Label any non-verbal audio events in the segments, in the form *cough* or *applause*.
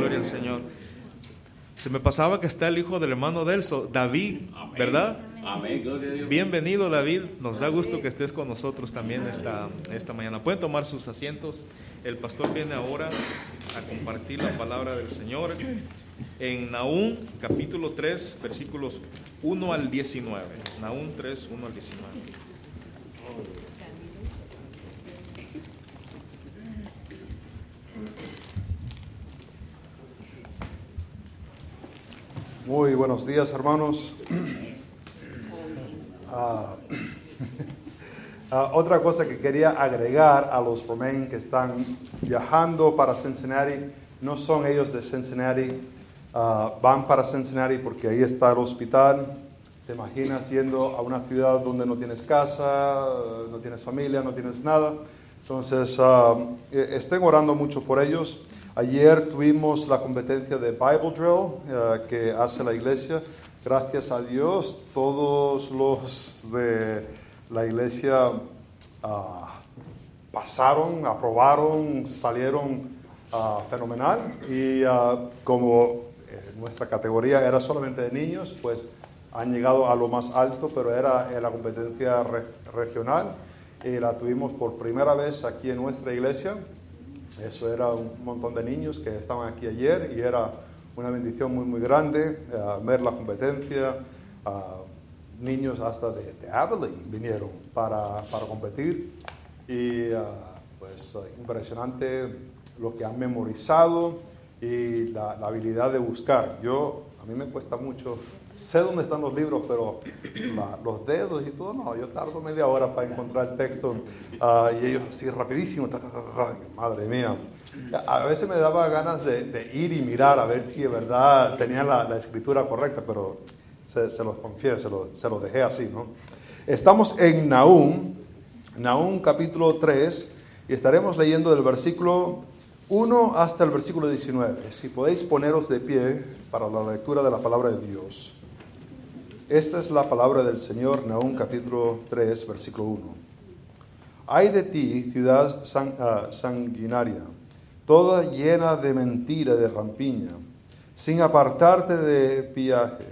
gloria al Señor. Se me pasaba que está el hijo del hermano Delso, David, ¿verdad? Amén, gloria a Dios. Bienvenido David, nos da gusto que estés con nosotros también esta, esta mañana. Pueden tomar sus asientos. El pastor viene ahora a compartir la palabra del Señor en Nahum capítulo 3 versículos 1 al 19. Nahum 3, 1 al 19. Muy buenos días, hermanos. *coughs* Ah, *coughs* ah, otra cosa que quería agregar a los Romain que están viajando para Cincinnati, no son ellos de Cincinnati, ah, van para Cincinnati porque ahí está el hospital. Te imaginas yendo a una ciudad donde no tienes casa, no tienes familia, no tienes nada. Entonces, eh, estén orando mucho por ellos. Ayer tuvimos la competencia de Bible Drill eh, que hace la iglesia. Gracias a Dios, todos los de la iglesia ah, pasaron, aprobaron, salieron ah, fenomenal. Y ah, como nuestra categoría era solamente de niños, pues han llegado a lo más alto, pero era la competencia regional y la tuvimos por primera vez aquí en nuestra iglesia. Eso era un montón de niños que estaban aquí ayer y era una bendición muy, muy grande eh, ver la competencia. niños hasta de, de, Abilene vinieron para, para competir y uh, pues impresionante lo que han memorizado y la, la, habilidad de buscar. Yo, a mí me cuesta mucho sé dónde están los libros, pero los dedos y todo, no, yo tardo media hora para encontrar el texto ah, y ellos así rapidísimo, madre mía. A veces me daba ganas de, ir y mirar a ver si de verdad tenían la, escritura correcta, pero se, los confieso, se los dejé así, ¿no? Estamos en Nahum, Nahum capítulo 3, y estaremos leyendo del versículo 1 hasta el versículo 19. Si podéis poneros de pie para la lectura de la palabra de Dios. Esta es la palabra del Señor, Nahum capítulo 3, versículo 1. Hay de ti, ciudad ah, sanguinaria, toda llena de mentira, de rampiña, sin apartarte de piaje,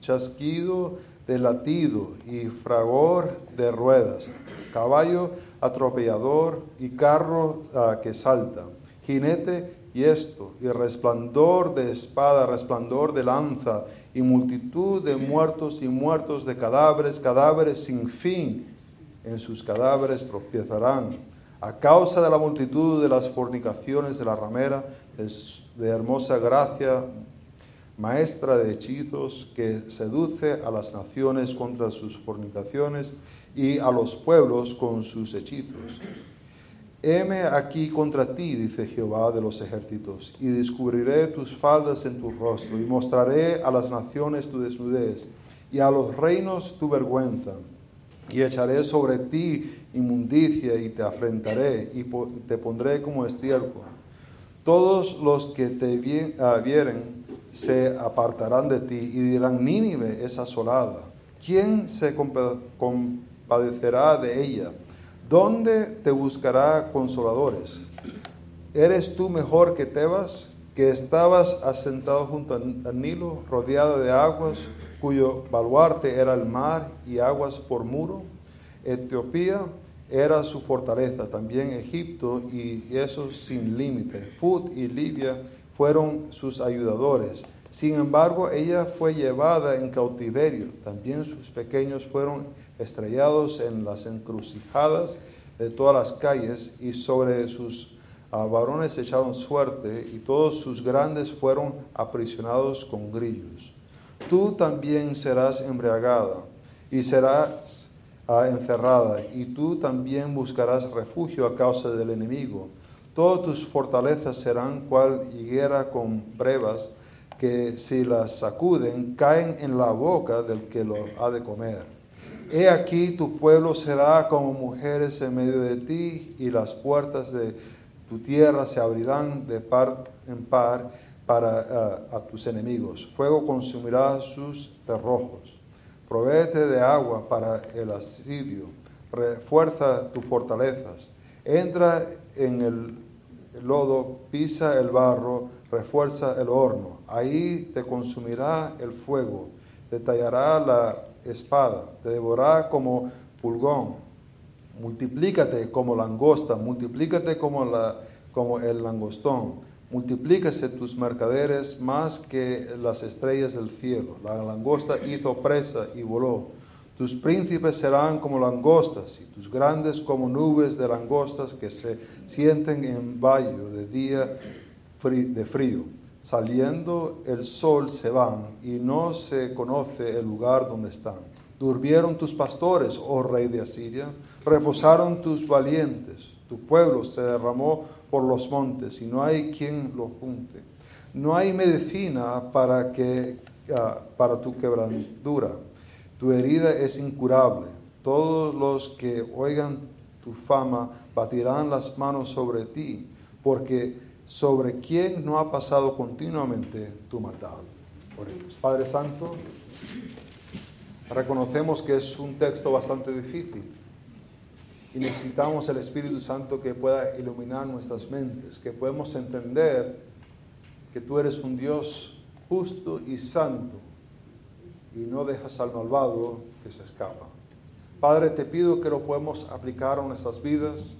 chasquido de latido y fragor de ruedas, caballo atropellador y carro ah, que salta, jinete y esto, y resplandor de espada, resplandor de lanza, y multitud de muertos y muertos de cadáveres, cadáveres sin fin. En sus cadáveres tropiezarán. A causa de la multitud de las fornicaciones de la ramera, de hermosa gracia, maestra de hechizos, que seduce a las naciones contra sus fornicaciones y a los pueblos con sus hechizos Heme aquí contra ti, dice Jehová de los ejércitos, y descubriré tus faldas en tu rostro, y mostraré a las naciones tu desnudez, y a los reinos tu vergüenza, y echaré sobre ti inmundicia, y te afrentaré, y te pondré como estiércol. Todos los que te ah, vieren se apartarán de ti, y dirán, Nínive es asolada. ¿Quién se compadecerá de ella? ¿Dónde te buscará consoladores? ¿Eres tú mejor que Tebas, que estabas asentado junto al Nilo, rodeado de aguas, cuyo baluarte era el mar y aguas por muro? Etiopía era su fortaleza, también Egipto y eso sin límite. Put y Libia fueron sus ayudadores. Sin embargo, ella fue llevada en cautiverio. También sus pequeños fueron estrellados en las encrucijadas de todas las calles y sobre sus ah, varones echaron suerte y todos sus grandes fueron aprisionados con grillos. Tú también serás embriagada y serás ah, encerrada y tú también buscarás refugio a causa del enemigo. Todas tus fortalezas serán cual higuera con brevas que si las sacuden caen en la boca del que lo ha de comer. He aquí tu pueblo será como mujeres en medio de ti y las puertas de tu tierra se abrirán de par en par para eh, a tus enemigos. Fuego consumirá sus cerrojos. Provéete de agua para el asidio. Refuerza tus fortalezas. Entra en el lodo, pisa el barro, refuerza el horno. Ahí te consumirá el fuego, te tallará la espada, te devorará como pulgón. Multiplícate como langosta, multiplícate como, la, como el langostón. Multiplícase tus mercaderes más que las estrellas del cielo. La langosta hizo presa y voló. Tus príncipes serán como langostas y tus grandes como nubes de langostas que se sienten en valle de día de frío. Saliendo el sol se van y no se conoce el lugar donde están. Durmieron tus pastores, oh rey de Asiria, reposaron tus valientes. Tu pueblo se derramó por los montes y no hay quien lo junte. No hay medicina para, que, ah, para tu quebradura. Tu herida es incurable. Todos los que oigan tu fama batirán las manos sobre ti, porque sobre quien no ha pasado continuamente tu maldad. Padre Santo, reconocemos que es un texto bastante difícil y necesitamos el Espíritu Santo que pueda iluminar nuestras mentes, que podemos entender que tú eres un Dios justo y santo y no dejas al malvado que se escapa. Padre, te pido que lo podemos aplicar a nuestras vidas,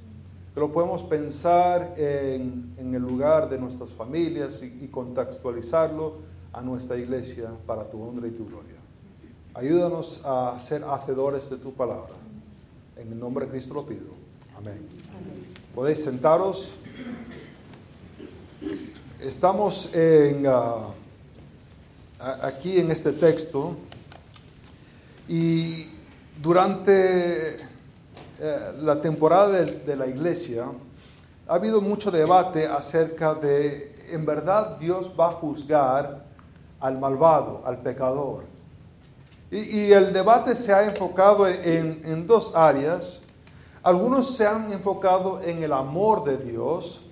que lo podemos pensar en, el lugar de nuestras familias y, contextualizarlo a nuestra iglesia para tu honra y tu gloria. Ayúdanos a ser hacedores de tu palabra. En el nombre de Cristo lo pido. Amén. Podéis sentaros. Estamos ah, aquí en este texto y durante eh, la temporada de, la iglesia ha habido mucho debate acerca de, en verdad, Dios va a juzgar al malvado, al pecador. Y, el debate se ha enfocado en, dos áreas. Algunos se han enfocado en el amor de Dios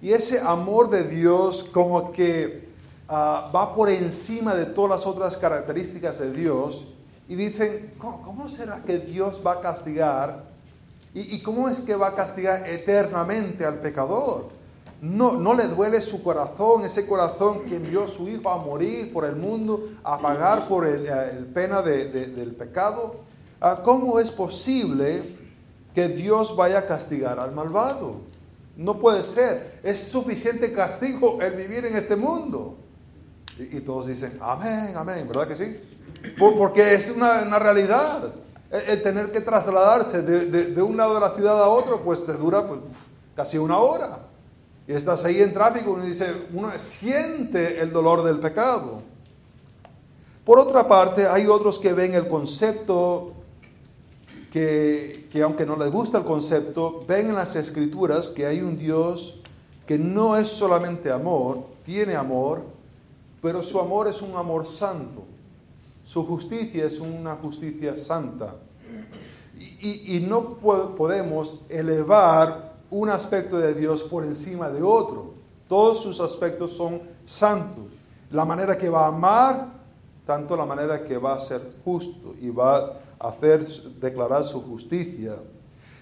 y ese amor de Dios como que ah, va por encima de todas las otras características de Dios y dicen, ¿cómo, será que Dios va a castigar? ¿Y, ¿Y cómo es que va a castigar eternamente al pecador? no, no le duele su corazón, ese corazón que envió a su hijo a morir por el mundo, a pagar por el, eh, pena del pecado. Ah, ¿Cómo es posible que Dios vaya a castigar al malvado? No puede ser. Es suficiente castigo el vivir en este mundo. Y, todos dicen, amén, amén, ¿verdad que sí? porque es una, realidad. El, tener que trasladarse de, un lado de la ciudad a otro, pues te dura pues, casi una hora y estás ahí en tráfico, uno dice, uno siente el dolor del pecado. Por otra parte, hay otros que ven el concepto que, que, aunque no les gusta el concepto, ven en las escrituras que hay un Dios que no es solamente amor, tiene amor, pero su amor es un amor santo. Su justicia es una justicia santa. Y, y no podemos elevar un aspecto de Dios por encima de otro. Todos sus aspectos son santos. La manera que va a amar, tanto la manera que va a ser justo y va a hacer declarar su justicia.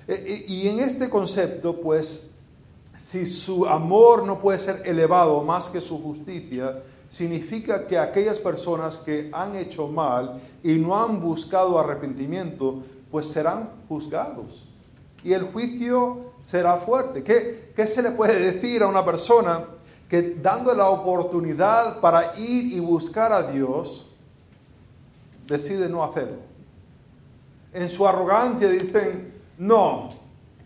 E, e, y en este concepto, pues, si su amor no puede ser elevado más que su justicia, significa que aquellas personas que han hecho mal y no han buscado arrepentimiento, pues serán juzgados y el juicio será fuerte. ¿Qué, se le puede decir a una persona que dando la oportunidad para ir y buscar a Dios, decide no hacerlo? En su arrogancia dicen, no,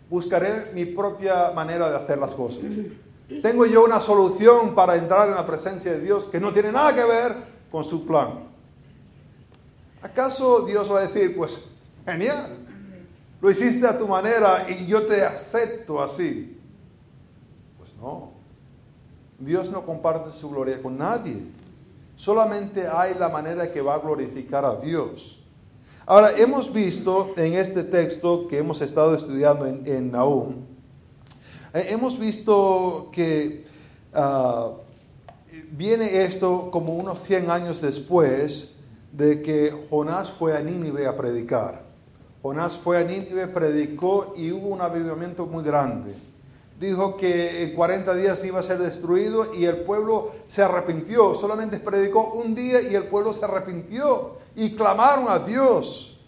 buscaré mi propia manera de hacer las cosas. Tengo yo una solución para entrar en la presencia de Dios que no tiene nada que ver con su plan. ¿Acaso Dios va a decir, pues, genial, lo hiciste a tu manera y yo te acepto así. Pues no. Dios no comparte su gloria con nadie. Solamente hay la manera que va a glorificar a Dios. Ahora, hemos visto en este texto que hemos estado estudiando en, en hemos visto que ah, viene esto como unos 100 años después de que Jonás fue a Nínive a predicar. Jonás fue a Nínive, predicó y hubo un avivamiento muy grande. dijo que en 40 días iba a ser destruido y el pueblo se arrepintió. Solamente predicó un día y el pueblo se arrepintió y clamaron a Dios.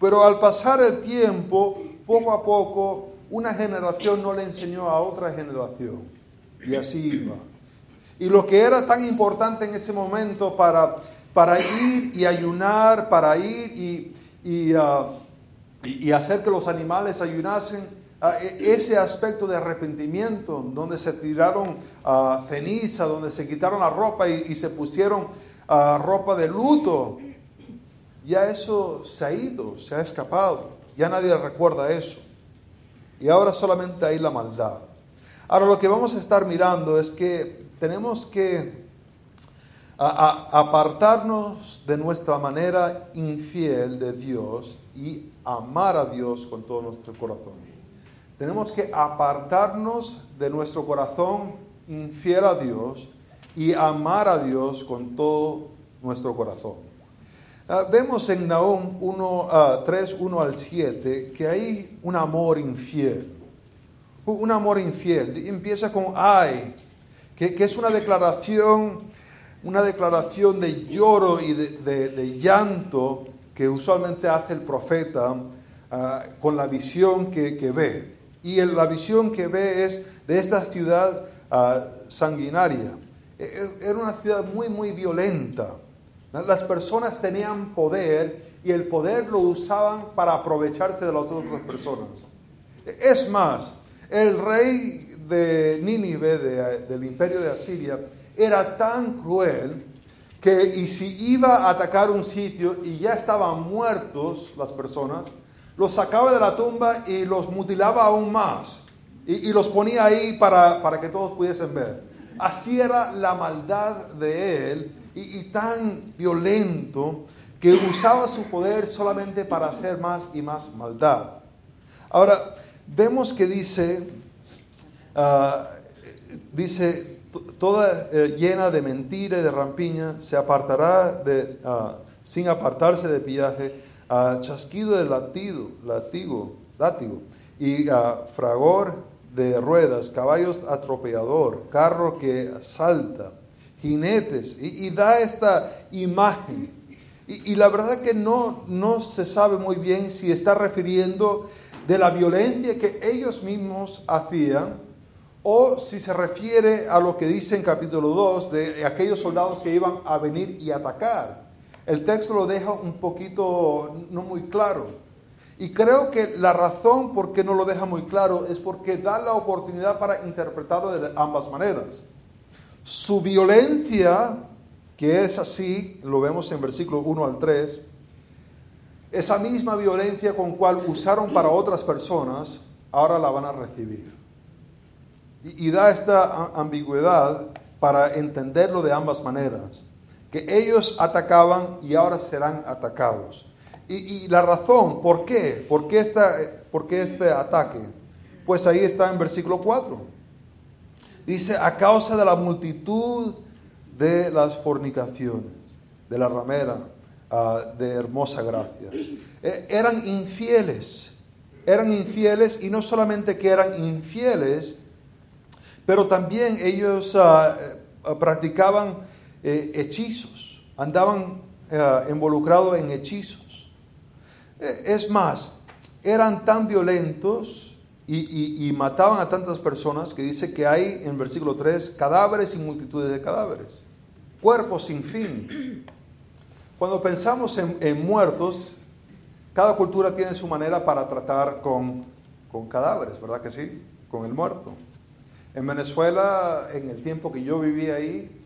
Pero al pasar el tiempo, poco a poco, una generación no le enseñó a otra generación. Y así iba. Y lo que era tan importante en ese momento para, para ir y ayunar, para ir y, y, ah, hacer que los animales ayunasen, ah, e, ese aspecto de arrepentimiento, donde se tiraron uh, ceniza, donde se quitaron la ropa y, se pusieron ropa de luto, ya eso se ha ido, se ha escapado, ya nadie recuerda eso. Y ahora solamente hay la maldad. Ahora lo que vamos a estar mirando es que tenemos que apartarnos de nuestra manera infiel de Dios y amar a Dios con todo nuestro corazón. Tenemos que apartarnos de nuestro corazón infiel a Dios y amar a Dios con todo nuestro corazón. Ah, vemos en Nahum 1, 3, 1 al 7 que hay un amor infiel. Un amor infiel. Empieza con ay, que, es una declaración, una declaración de lloro y de, llanto que usualmente hace el profeta ah, con la visión que, ve. Y la visión que ve es de esta ciudad ah, sanguinaria. E, e, era una ciudad muy, muy violenta. Las personas tenían poder y el poder lo usaban para aprovecharse de las otras personas. Es más, el rey de Nínive, del imperio de Asiria, era tan cruel que y si iba a atacar un sitio y ya estaban muertos las personas, los sacaba de la tumba y los mutilaba aún más. Y, los ponía ahí para, para, que todos pudiesen ver. Así era la maldad de él y, tan violento que usaba su poder solamente para hacer más y más maldad. Ahora, vemos que dice Ah, dice, toda eh, llena de mentira y de rampiña, se apartará de, ah, sin apartarse de pillaje, a chasquido de latido, latigo, látigo, y fragor de ruedas, caballos atropellador, carro que salta, jinetes, y, da esta imagen. Y, la verdad que no, no se sabe muy bien si está refiriendo de la violencia que ellos mismos hacían o si se refiere a lo que dice en capítulo 2 de aquellos soldados que iban a venir y atacar. El texto lo deja un poquito no muy claro. Y creo que la razón por qué no lo deja muy claro es porque da la oportunidad para interpretarlo de ambas maneras. Su violencia, que es así, lo vemos en versículo 1 al 3, esa misma violencia con cual usaron para otras personas, ahora la van a recibir. Y, da esta ambigüedad para entenderlo de ambas maneras. Que ellos atacaban y ahora serán atacados. Y, la razón, ¿por qué? ¿Por qué, esta, ¿Por qué este ataque? Pues ahí está en versículo 4. Dice, a causa de la multitud de las fornicaciones, de la ramera, ah, de hermosa gracia. E, eran infieles, eran infieles y no solamente que eran infieles, pero también ellos ah, eh, practicaban eh, hechizos, andaban eh, involucrados en hechizos. es más, eran tan violentos y, mataban a tantas personas que dice que hay en versículo 3 cadáveres y multitudes de cadáveres, cuerpos sin fin. Cuando pensamos en, muertos, cada cultura tiene su manera para tratar con, con cadáveres, ¿verdad que sí? Con el muerto. En Venezuela, en el tiempo que yo vivía ahí,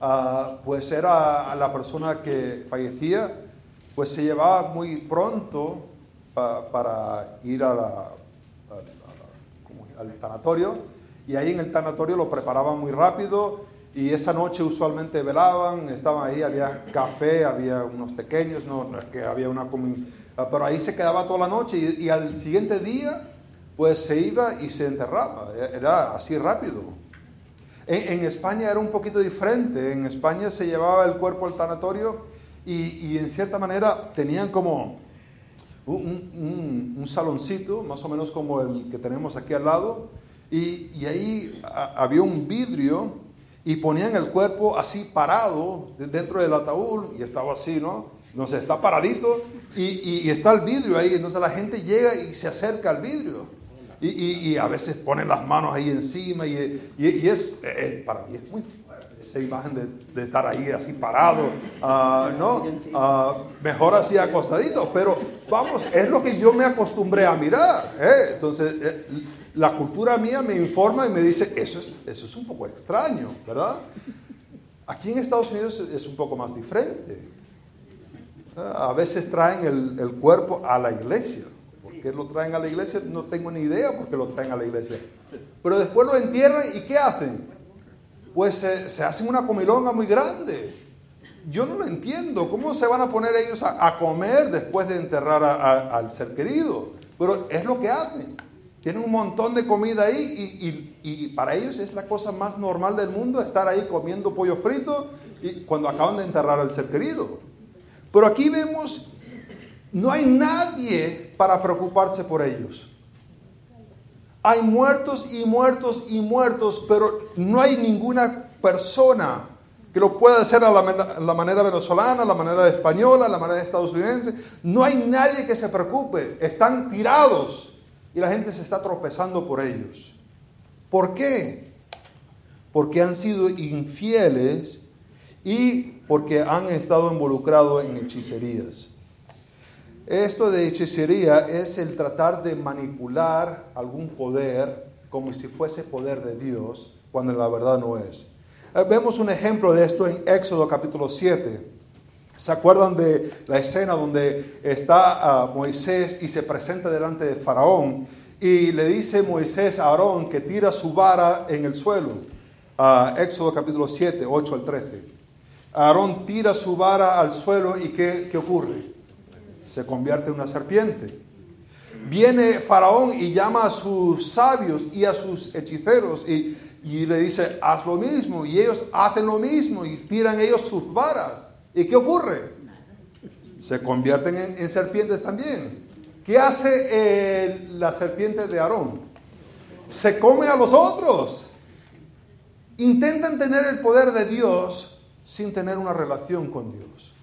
ah, pues era la persona que fallecía, pues se llevaba muy pronto para ir al tanatorio y ahí en el tanatorio lo preparaban muy rápido y esa noche usualmente velaban, estaban ahí, había café, había unos pequeños, no, es que había una pero ahí se quedaba toda la noche y al siguiente día pues se iba y se enterraba, era así rápido. En, España era un poquito diferente, en España se llevaba el cuerpo al tanatorio y, en cierta manera tenían como un, saloncito, más o menos como el que tenemos aquí al lado, y, ahí había un vidrio y ponían el cuerpo así parado dentro del ataúd y estaba así, ¿no? No sé, está paradito y, está el vidrio ahí, entonces la gente llega y se acerca al vidrio. Y, a veces ponen las manos ahí encima y, es, eh, para mí es muy esa imagen de, estar ahí así parado, ah, ¿no? Ah, mejor así acostadito, pero vamos, es lo que yo me acostumbré a mirar. ¿eh? Entonces, eh, la cultura mía me informa y me dice, eso es, eso es un poco extraño, ¿verdad? Aquí en Estados Unidos es un poco más diferente. A veces traen el, el cuerpo a la iglesia. ¿Por qué lo traen a la iglesia? No tengo ni idea por qué lo traen a la iglesia. Pero después lo entierran y ¿qué hacen? Pues se, hacen una comilonga muy grande. Yo no lo entiendo. ¿Cómo se van a poner ellos a, comer después de enterrar al ser querido? Pero es lo que hacen. Tienen un montón de comida ahí y, y, para ellos es la cosa más normal del mundo estar ahí comiendo pollo frito y cuando acaban de enterrar al ser querido. Pero aquí vemos, no hay nadie para preocuparse por ellos. Hay muertos y muertos y muertos, pero no hay ninguna persona que lo pueda hacer a la, manera venezolana, la manera española, la manera estadounidense. No hay nadie que se preocupe. Están tirados y la gente se está tropezando por ellos. ¿Por qué? Porque han sido infieles y porque han estado involucrados en hechicerías. Esto de hechicería es el tratar de manipular algún poder como si fuese poder de Dios, cuando la verdad no es. Eh, vemos un ejemplo de esto en Éxodo capítulo 7. ¿Se acuerdan de la escena donde está ah, Moisés y se presenta delante de Faraón y le dice Moisés a Aarón que tira su vara en el suelo? Ah, Éxodo capítulo 7, 8 al 13. Aarón tira su vara al suelo y ¿qué, ocurre? Se convierte en una serpiente. Viene Faraón y llama a sus sabios y a sus hechiceros y, le dice, haz lo mismo. Y ellos hacen lo mismo y tiran ellos sus varas. ¿Y qué ocurre? Se convierten en, serpientes también. ¿Qué hace eh, la serpiente de Aarón? Se come a los otros. Intentan tener el poder de Dios sin tener una relación con Dios.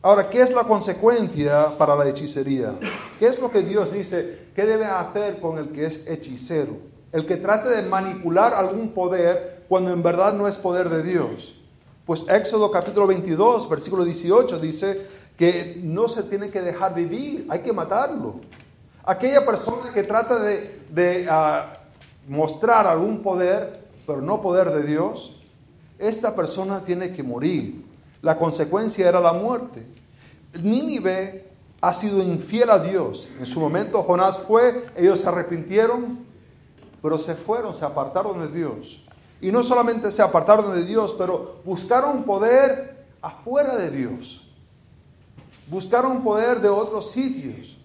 Ahora, ¿qué es la consecuencia para la hechicería? ¿Qué es lo que Dios dice que debe hacer con el que es hechicero? El que trate de manipular algún poder cuando en verdad no es poder de Dios. Pues Éxodo capítulo 22, versículo 18 dice que no se tiene que dejar vivir, hay que matarlo. Aquella persona que trata de, ah, mostrar algún poder, pero no poder de Dios, esta persona tiene que morir. La consecuencia era la muerte. Nínive ha sido infiel a Dios. En su momento Jonás fue, ellos se arrepintieron, pero se fueron, se apartaron de Dios. Y no solamente se apartaron de Dios, pero buscaron poder afuera de Dios. Buscaron poder de otros sitios.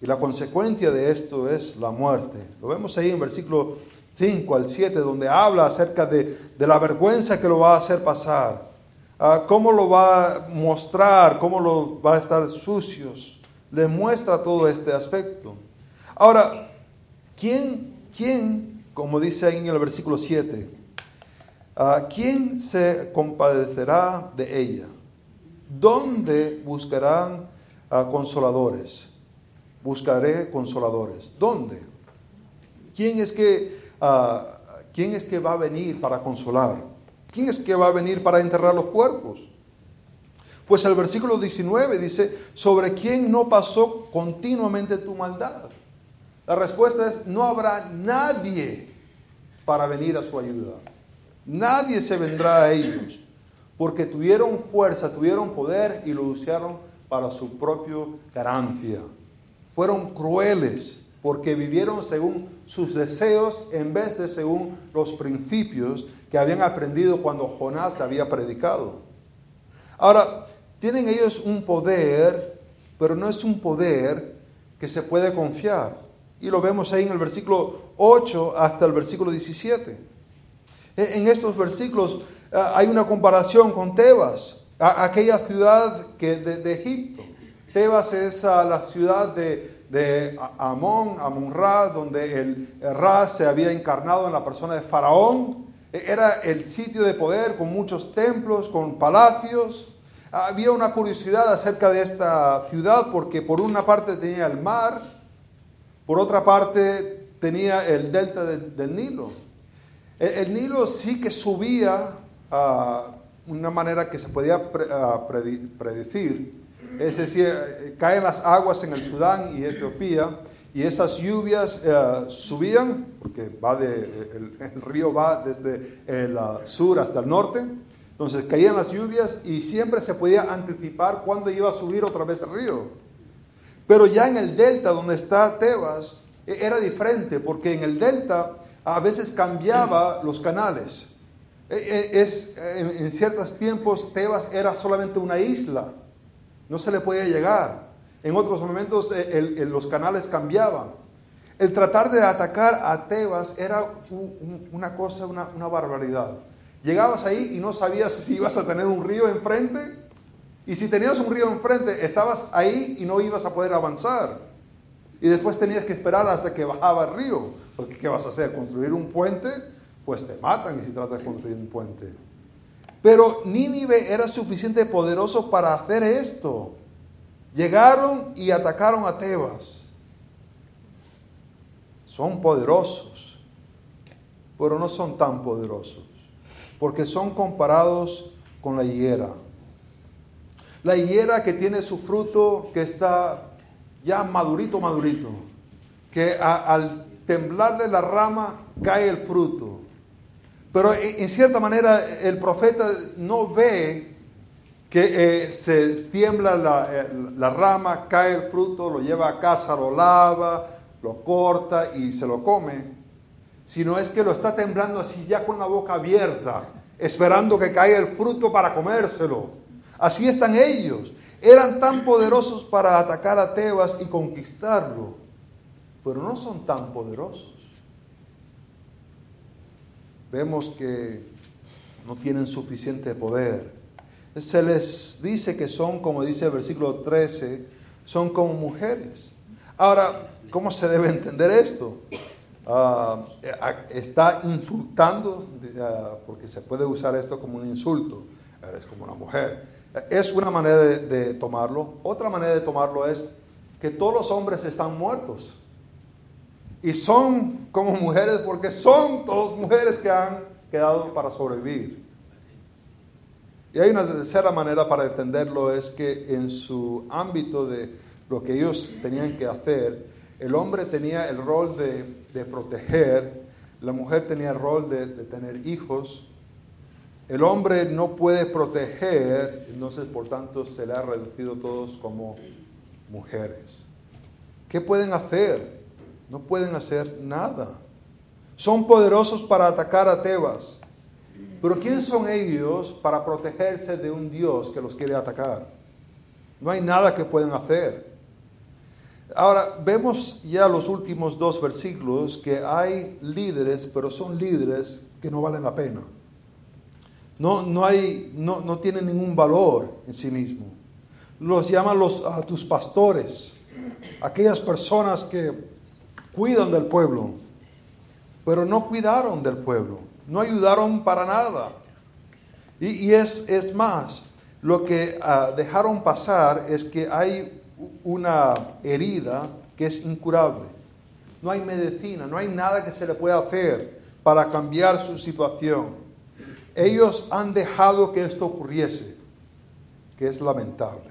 Y la consecuencia de esto es la muerte. Lo vemos ahí en versículo 5 al 7, donde habla acerca de, la vergüenza que lo va a hacer pasar, ah, cómo lo va a mostrar, cómo lo va a estar sucios. Le muestra todo este aspecto. Ahora, ¿quién, quién como dice ahí en el versículo 7, ah, quién se compadecerá de ella? ¿Dónde buscarán ah, consoladores? Buscaré consoladores. ¿Dónde? ¿Quién es que Ah, ¿quién es que va a venir para consolar? ¿Quién es que va a venir para enterrar los cuerpos? Pues el versículo 19 dice, sobre quién no pasó continuamente tu maldad. La respuesta es, no habrá nadie para venir a su ayuda. Nadie se vendrá a ellos, porque tuvieron fuerza, tuvieron poder y lo usaron para su propio ganancia. Fueron crueles porque vivieron según sus deseos en vez de según los principios que habían aprendido cuando Jonás había predicado. Ahora, tienen ellos un poder, pero no es un poder que se puede confiar. Y lo vemos ahí en el versículo 8 hasta el versículo 17. E, en estos versículos eh, hay una comparación con Tebas, aquella ciudad que de, Egipto. Tebas es la ciudad de, de Amón, Amon-Ra, donde el Ra se había encarnado en la persona de Faraón. E, era el sitio de poder con muchos templos, con palacios. Había una curiosidad acerca de esta ciudad porque por una parte tenía el mar, por otra parte tenía el delta del, Nilo. El, Nilo sí que subía a una manera que se podía predecir es decir, eh, caen las aguas en el Sudán y Etiopía y esas lluvias eh, subían, porque va de, el, río va desde el sur hasta el norte, entonces caían las lluvias y siempre se podía anticipar cuándo iba a subir otra vez el río. Pero ya en el delta donde está Tebas e, era diferente, porque en el delta a veces cambiaba los canales. E, e, en ciertos tiempos Tebas era solamente una isla no se le podía llegar. En otros momentos eh, los canales cambiaban. El tratar de atacar a Tebas era una cosa, una, una barbaridad. Llegabas ahí y no sabías si ibas a tener un río enfrente. Y si tenías un río enfrente, estabas ahí y no ibas a poder avanzar. Y después tenías que esperar hasta que bajaba el río. Porque ¿qué vas a hacer? ¿Construir un puente? Pues te matan y si tratas de construir un puente. Pero Nínive era suficiente poderoso para hacer esto. Llegaron y atacaron a Tebas. Son poderosos, pero no son tan poderosos, porque son comparados con la higuera. La higuera que tiene su fruto que está ya madurito, madurito, que al temblarle la rama cae el fruto. Pero en cierta manera el profeta no ve que eh, se tiembla eh, la, rama, cae el fruto, lo lleva a casa, lo lava, lo corta y se lo come, sino es que lo está temblando así ya con la boca abierta, esperando que caiga el fruto para comérselo. Así están ellos. Eran tan poderosos para atacar a Tebas y conquistarlo, pero no son tan poderosos vemos que no tienen suficiente poder. Se les dice que son, como dice el versículo 13, son como mujeres. Ahora, ¿cómo se debe entender esto? Ah, está insultando, ah, porque se puede usar esto como un insulto, eres como una mujer. Es una manera de tomarlo. Otra manera de tomarlo es que todos los hombres están muertos. Y son como mujeres porque son todas mujeres que han quedado para sobrevivir. Y hay una tercera manera para entenderlo, es que en su ámbito de lo que ellos tenían que hacer, el hombre tenía el rol de, proteger, la mujer tenía el rol de, de tener hijos, el hombre no puede proteger, entonces por tanto se le ha reducido todos como mujeres. ¿Qué pueden hacer? No pueden hacer nada. Son poderosos para atacar a Tebas. Pero ¿quién son ellos para protegerse de un Dios que los quiere atacar? No hay nada que pueden hacer. Ahora, vemos ya los últimos dos versículos que hay líderes, pero son líderes que no valen la pena. No, no, hay, no, no tienen ningún valor en sí mismo. Los llaman los, a tus pastores, aquellas personas que cuidan del pueblo, pero no cuidaron del pueblo, no ayudaron para nada. Y, es, es, más, lo que ah, dejaron pasar es que hay una herida que es incurable. No hay medicina, no hay nada que se le pueda hacer para cambiar su situación. Ellos han dejado que esto ocurriese, que es lamentable.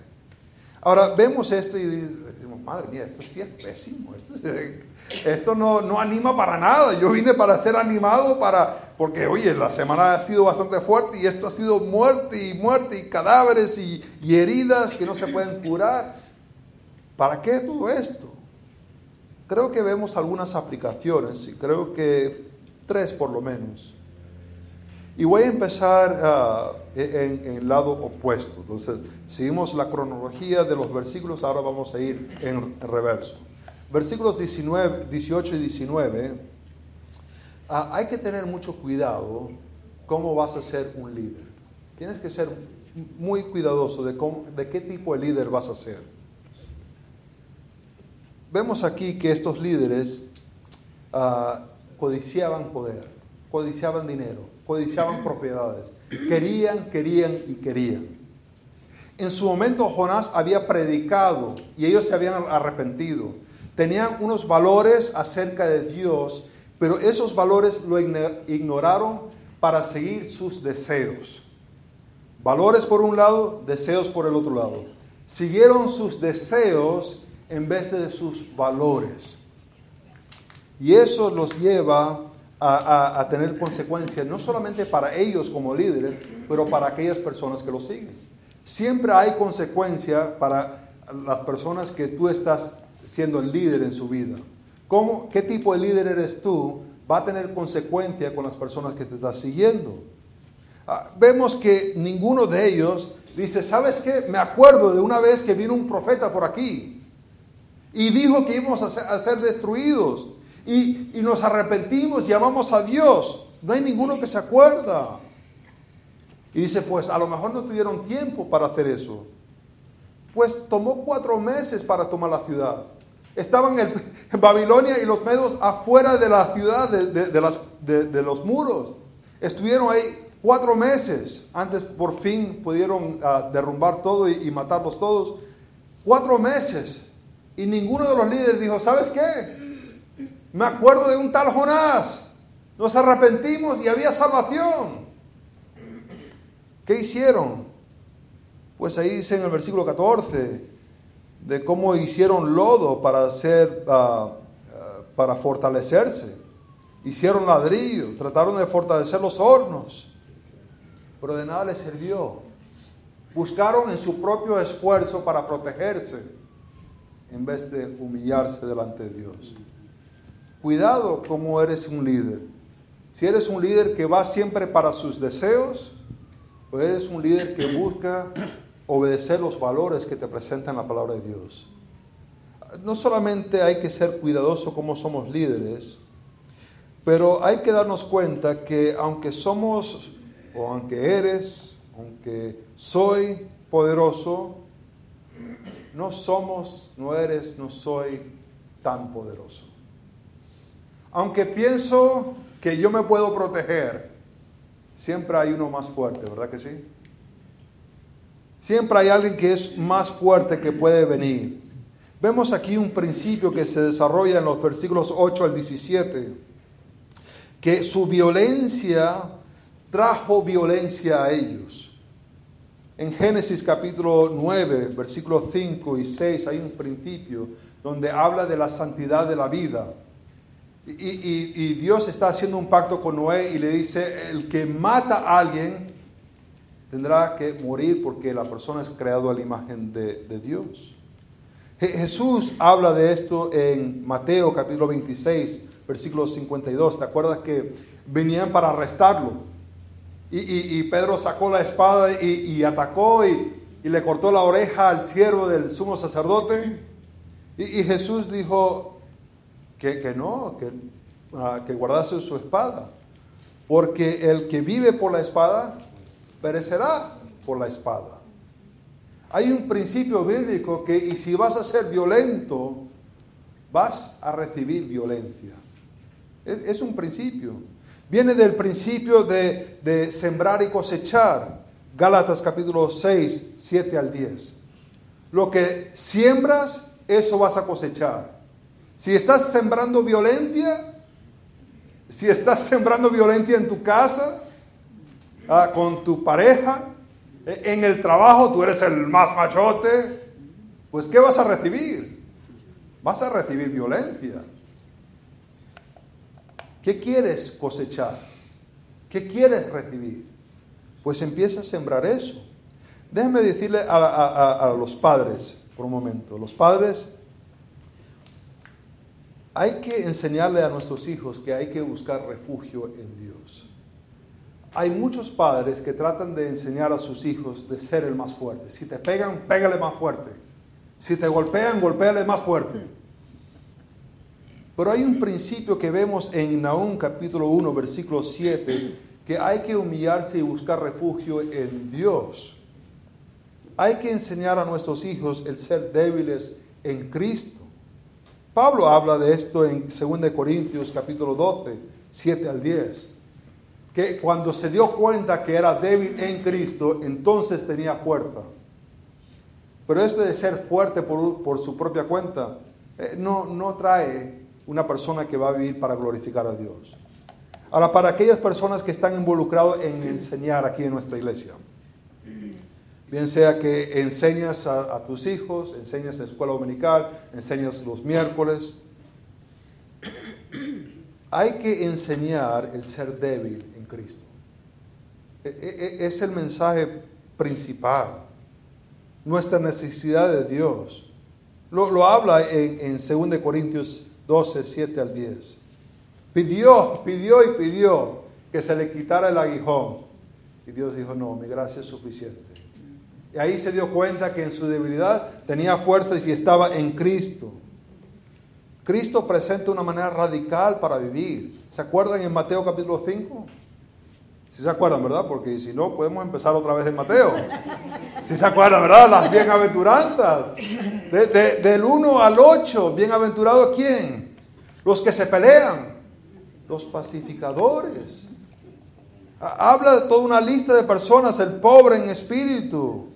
Ahora vemos esto y decimos, madre mía, esto sí es pésimo, esto es, esto no, no, anima para nada. Yo vine para ser animado, para, porque oye, la semana ha sido bastante fuerte y esto ha sido muerte y muerte y cadáveres y, y heridas que no se pueden curar. ¿Para qué todo esto? Creo que vemos algunas aplicaciones y creo que tres por lo menos. Y voy a empezar ah, en, en, el lado opuesto. Entonces, seguimos la cronología de los versículos, ahora vamos a ir en reverso versículos 19, 18 y 19, ah, hay que tener mucho cuidado cómo vas a ser un líder. Tienes que ser muy cuidadoso de, de qué tipo de líder vas a ser. vemos aquí que estos líderes ah, codiciaban poder, codiciaban dinero, codiciaban propiedades. Querían, querían y querían. En su momento Jonás había predicado y ellos se habían arrepentido. Tenían unos valores acerca de Dios, pero esos valores lo ignoraron para seguir sus deseos. Valores por un lado, deseos por el otro lado. Siguieron sus deseos en vez de sus valores. Y eso los lleva a, tener consecuencias, no solamente para ellos como líderes, pero para aquellas personas que los siguen. Siempre hay consecuencia para las personas que tú estás siendo el líder en su vida. ¿Cómo, ¿Qué tipo de líder eres tú? Va a tener consecuencia con las personas que te estás siguiendo. Ah, vemos que ninguno de ellos dice, ¿sabes qué? Me acuerdo de una vez que vino un profeta por aquí y dijo que íbamos a ser, destruidos y, y, nos arrepentimos, llamamos a Dios. No hay ninguno que se acuerda. Y dice, pues a lo mejor no tuvieron tiempo para hacer eso. Pues tomó cuatro meses para tomar la ciudad. Estaban en, *laughs* Babilonia y los medos afuera de la ciudad, de, los muros. Estuvieron ahí cuatro meses. Antes por fin pudieron ah, derrumbar todo y, y matarlos todos. Cuatro meses. Y ninguno de los líderes dijo, ¿sabes qué? Me acuerdo de un tal Jonás. Nos arrepentimos y había salvación. ¿Qué hicieron? Pues ahí dice en el versículo 14 de cómo hicieron lodo para hacer, ah, ah, para fortalecerse. Hicieron ladrillo, trataron de fortalecer los hornos, pero de nada les sirvió. Buscaron en su propio esfuerzo para protegerse en vez de humillarse delante de Dios. Cuidado como eres un líder. Si eres un líder que va siempre para sus deseos, o eres un líder que busca obedecer los valores que te presentan la palabra de Dios. No solamente hay que ser cuidadoso como somos líderes, pero hay que darnos cuenta que aunque somos, o aunque eres, aunque soy poderoso, no somos, no eres, no soy tan poderoso. Aunque pienso que yo me puedo proteger, siempre hay uno más fuerte, ¿verdad que sí? Siempre hay alguien que es más fuerte que puede venir. Vemos aquí un principio que se desarrolla en los versículos 8 al 17, que su violencia trajo violencia a ellos. En Génesis capítulo 9, versículos 5 y 6 hay un principio donde habla de la santidad de la vida. Y, Dios está haciendo un pacto con Noé y le dice, el que mata a alguien tendrá que morir porque la persona es creado a la imagen de, de Dios. Jesús habla de esto en Mateo capítulo 26, versículo 52. ¿Te acuerdas que venían para arrestarlo? Y, Pedro sacó la espada y, atacó y, le cortó la oreja al siervo del sumo sacerdote. Y, Jesús dijo que, no, que, ah, que guardase su espada. Porque el que vive por la espada perecerá por la espada. Hay un principio bíblico que, y si vas a ser violento, vas a recibir violencia. es un principio. Viene del principio de, sembrar y cosechar. Gálatas capítulo 6, 7 al 10. Lo que siembras, eso vas a cosechar. Si estás sembrando violencia, si estás sembrando violencia en tu casa, ah, con tu pareja, e, en el trabajo tú eres el más machote, pues ¿qué vas a recibir? Vas a recibir violencia. ¿Qué quieres cosechar? ¿Qué quieres recibir? Pues empieza a sembrar eso. Déjame decirle a, los padres por un momento. Los padres, hay que enseñarle a nuestros hijos que hay que buscar refugio en Dios. Hay muchos padres que tratan de enseñar a sus hijos de ser el más fuerte. Si te pegan, pégale más fuerte. Si te golpean, golpéale más fuerte. Pero hay un principio que vemos en Naúm capítulo 1, versículo 7, que hay que humillarse y buscar refugio en Dios. Hay que enseñar a nuestros hijos el ser débiles en Cristo. Pablo habla de esto en 2 Corintios capítulo 12, 7 al 10, que cuando se dio cuenta que era débil en Cristo, entonces tenía fuerza. Pero esto de ser fuerte por, su propia cuenta eh, no, no trae una persona que va a vivir para glorificar a Dios. Ahora, para aquellas personas que están involucradas en enseñar aquí en nuestra iglesia, bien sea que enseñas a, tus hijos, enseñas en la escuela dominical, enseñas los miércoles, hay que enseñar el ser débil Cristo. E, e, e, es el mensaje principal, nuestra necesidad de Dios. Lo, habla en, en 2 Corintios 12, 7 al 10. Pidió, pidió y pidió que se le quitara el aguijón. Y Dios dijo, no, mi gracia es suficiente. Y ahí se dio cuenta que en su debilidad tenía fuerza y estaba en Cristo. Cristo presenta una manera radical para vivir. ¿Se acuerdan en Mateo capítulo 5? Si se acuerdan, ¿verdad? Porque si no, podemos empezar otra vez en Mateo. Si se acuerdan, ¿verdad? Las bienaventuranzas. del 1 al 8, bienaventurado quién? Los que se pelean, los pacificadores. Habla de toda una lista de personas, el pobre en espíritu,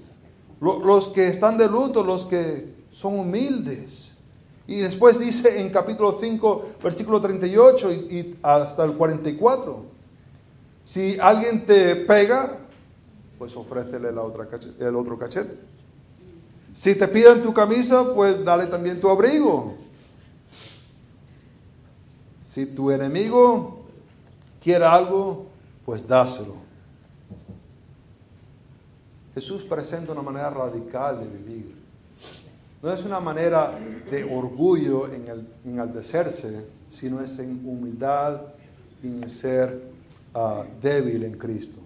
los que están de luto, los que son humildes. Y después dice en capítulo 5, versículo 38 y, hasta el 44, si alguien te pega, pues ofrécele el otro cachete. Si te piden tu camisa, pues dale también tu abrigo. Si tu enemigo quiere algo, pues dáselo. Jesús presenta una manera radical de vivir. No es una manera de orgullo en enaltecerse, sino es en humildad y en ser débil en Cristo.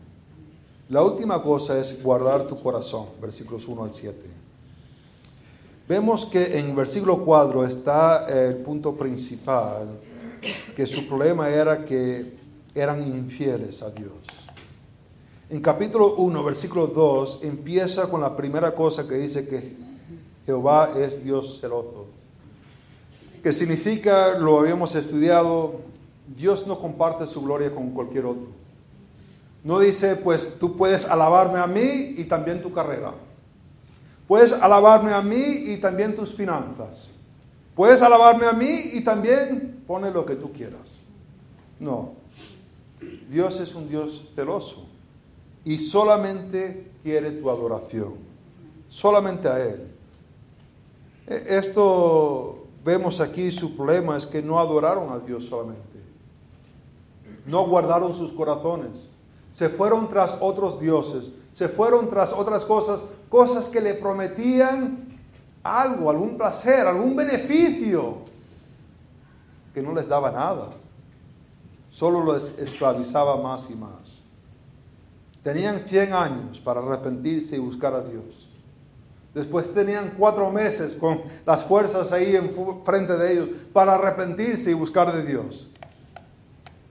La última cosa es guardar tu corazón, versículos 1 al 7. Vemos que en versículo 4 está el punto principal que su problema era que eran infieles a Dios. En capítulo 1, versículo 2, empieza con la primera cosa que dice que Jehová es Dios celoso. Que significa, lo habíamos estudiado, Dios no comparte su gloria con cualquier otro. No dice, pues tú puedes alabarme a mí y también tu carrera. Puedes alabarme a mí y también tus finanzas. Puedes alabarme a mí y también pone lo que tú quieras. No. Dios es un Dios celoso y solamente quiere tu adoración. Solamente a Él. E, esto vemos aquí, su problema es que no adoraron a Dios solamente. No guardaron sus corazones. Se fueron tras otros dioses. Se fueron tras otras cosas, cosas que le prometían algo, algún placer, algún beneficio, que no les daba nada. Solo los esclavizaba más y más. Tenían 100 años para arrepentirse y buscar a Dios. Después tenían cuatro meses con las fuerzas ahí en frente de ellos para arrepentirse y buscar de Dios.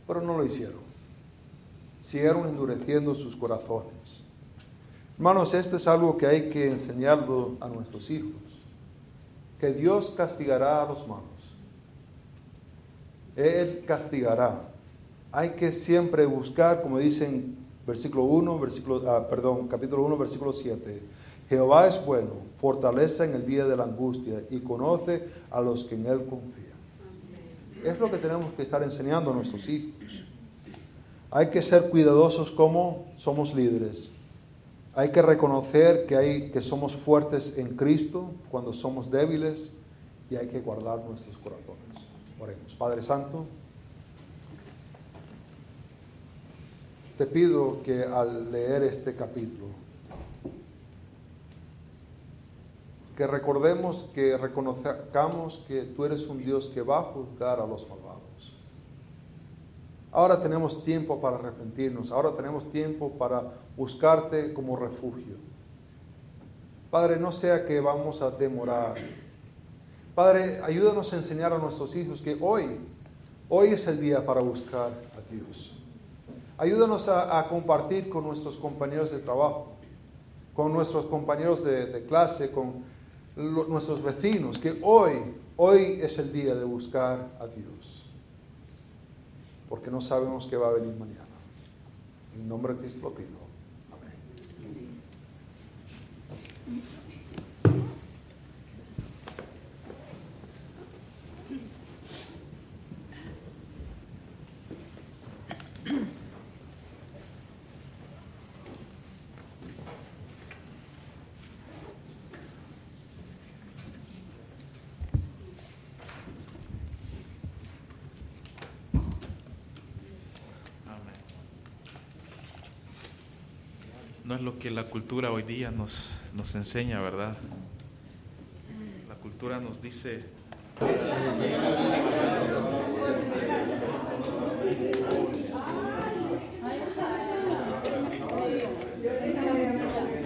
Pero no lo hicieron. Siguieron endureciendo sus corazones. Hermanos, esto es algo que hay que enseñarlo a nuestros hijos que Dios castigará a los malos. Él castigará. Hay que siempre buscar, como dicen versículo 1, versículo, ah, perdón, capítulo 1, versículo 7. Jehová es bueno, fortaleza en el día de la angustia y conoce a los que en Él confían. Es lo que tenemos que estar enseñando a nuestros hijos. Hay que ser cuidadosos como somos líderes. Hay que reconocer que, hay, que somos fuertes en Cristo cuando somos débiles y hay que guardar nuestros corazones. Oremos. Padre Santo, te pido que al leer este capítulo, que recordemos, que reconozcamos que tú eres un Dios que va a juzgar a los malvados. Ahora tenemos tiempo para arrepentirnos, ahora tenemos tiempo para buscarte como refugio. Padre, no sea que vamos a demorar. Padre, ayúdanos a enseñar a nuestros hijos que hoy, hoy es el día para buscar a Dios. Ayúdanos a, compartir con nuestros compañeros de trabajo, con nuestros compañeros de, clase, con nuestros vecinos, que hoy, hoy es el día de buscar a Dios. Porque no sabemos qué va a venir mañana. En nombre de Cristo lo pido. Amén. No es que la cultura hoy día nos, nos enseña, ¿verdad? La cultura nos dice...